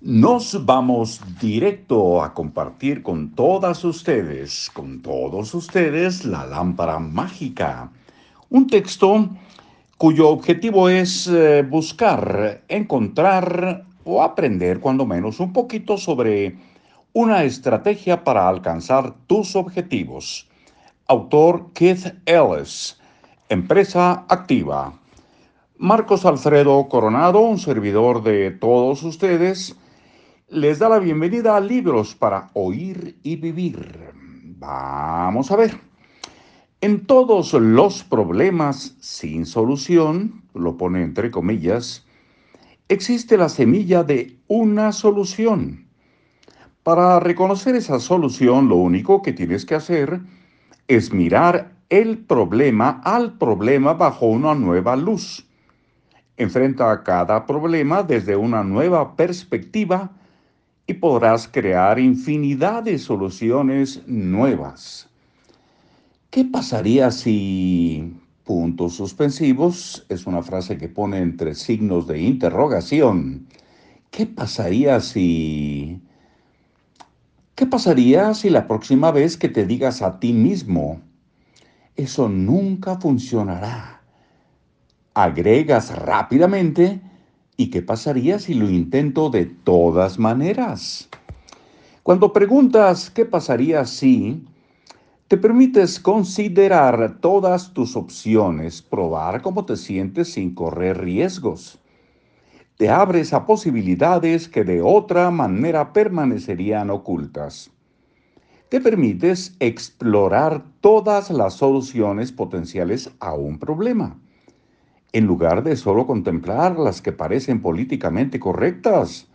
Nos vamos directo a compartir con todas ustedes, con todos ustedes, la lámpara mágica. Un texto cuyo objetivo es eh, buscar, encontrar o aprender cuando menos un poquito sobre una estrategia para alcanzar tus objetivos. Autor Keith Ellis, Empresa Activa. Marcos Alfredo Coronado, un servidor de todos ustedes, les da la bienvenida a Libros para Oír y Vivir. Vamos a ver. En todos los problemas sin solución, lo pone entre comillas, existe la semilla de una solución. Para reconocer esa solución, lo único que tienes que hacer es mirar el problema al problema bajo una nueva luz. Enfrenta cada problema desde una nueva perspectiva y podrás crear infinidad de soluciones nuevas. ¿Qué pasaría si puntos suspensivos es una frase que pone entre signos de interrogación? ¿Qué pasaría si... ¿Qué pasaría si la próxima vez que te digas a ti mismo, eso nunca funcionará? Agregas rápidamente ¿Y qué pasaría si lo intento de todas maneras? Cuando preguntas qué pasaría si, te permites considerar todas tus opciones, probar cómo te sientes sin correr riesgos. Te abres a posibilidades que de otra manera permanecerían ocultas. Te permites explorar todas las soluciones potenciales a un problema en lugar de solo contemplar las que parecen políticamente correctas.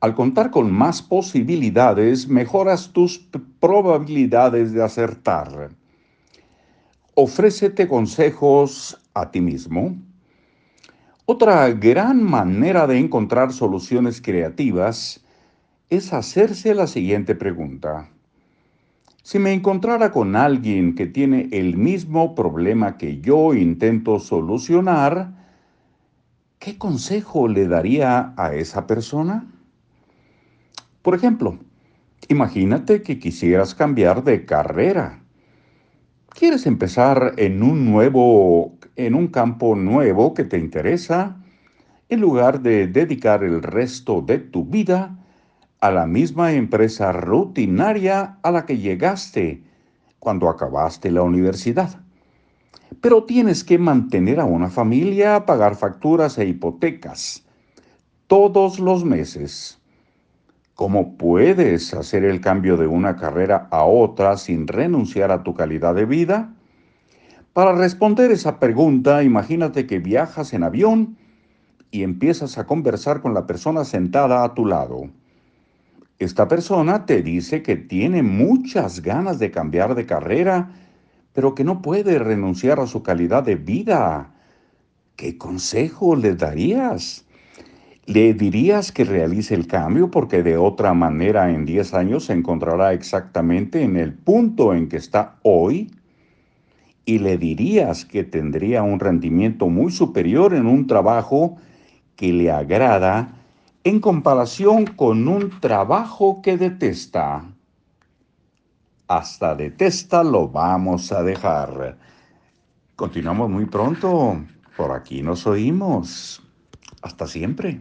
Al contar con más posibilidades, mejoras tus probabilidades de acertar. Ofrécete consejos a ti mismo. Otra gran manera de encontrar soluciones creativas es hacerse la siguiente pregunta. Si me encontrara con alguien que tiene el mismo problema que yo intento solucionar, ¿qué consejo le daría a esa persona? Por ejemplo, imagínate que quisieras cambiar de carrera. ¿Quieres empezar en un nuevo en un campo nuevo que te interesa en lugar de dedicar el resto de tu vida a la misma empresa rutinaria a la que llegaste cuando acabaste la universidad. Pero tienes que mantener a una familia, pagar facturas e hipotecas todos los meses. ¿Cómo puedes hacer el cambio de una carrera a otra sin renunciar a tu calidad de vida? Para responder esa pregunta, imagínate que viajas en avión y empiezas a conversar con la persona sentada a tu lado. Esta persona te dice que tiene muchas ganas de cambiar de carrera, pero que no puede renunciar a su calidad de vida. ¿Qué consejo le darías? ¿Le dirías que realice el cambio porque de otra manera en 10 años se encontrará exactamente en el punto en que está hoy? ¿Y le dirías que tendría un rendimiento muy superior en un trabajo que le agrada en comparación con un trabajo que detesta. Hasta detesta lo vamos a dejar. Continuamos muy pronto. Por aquí nos oímos. Hasta siempre.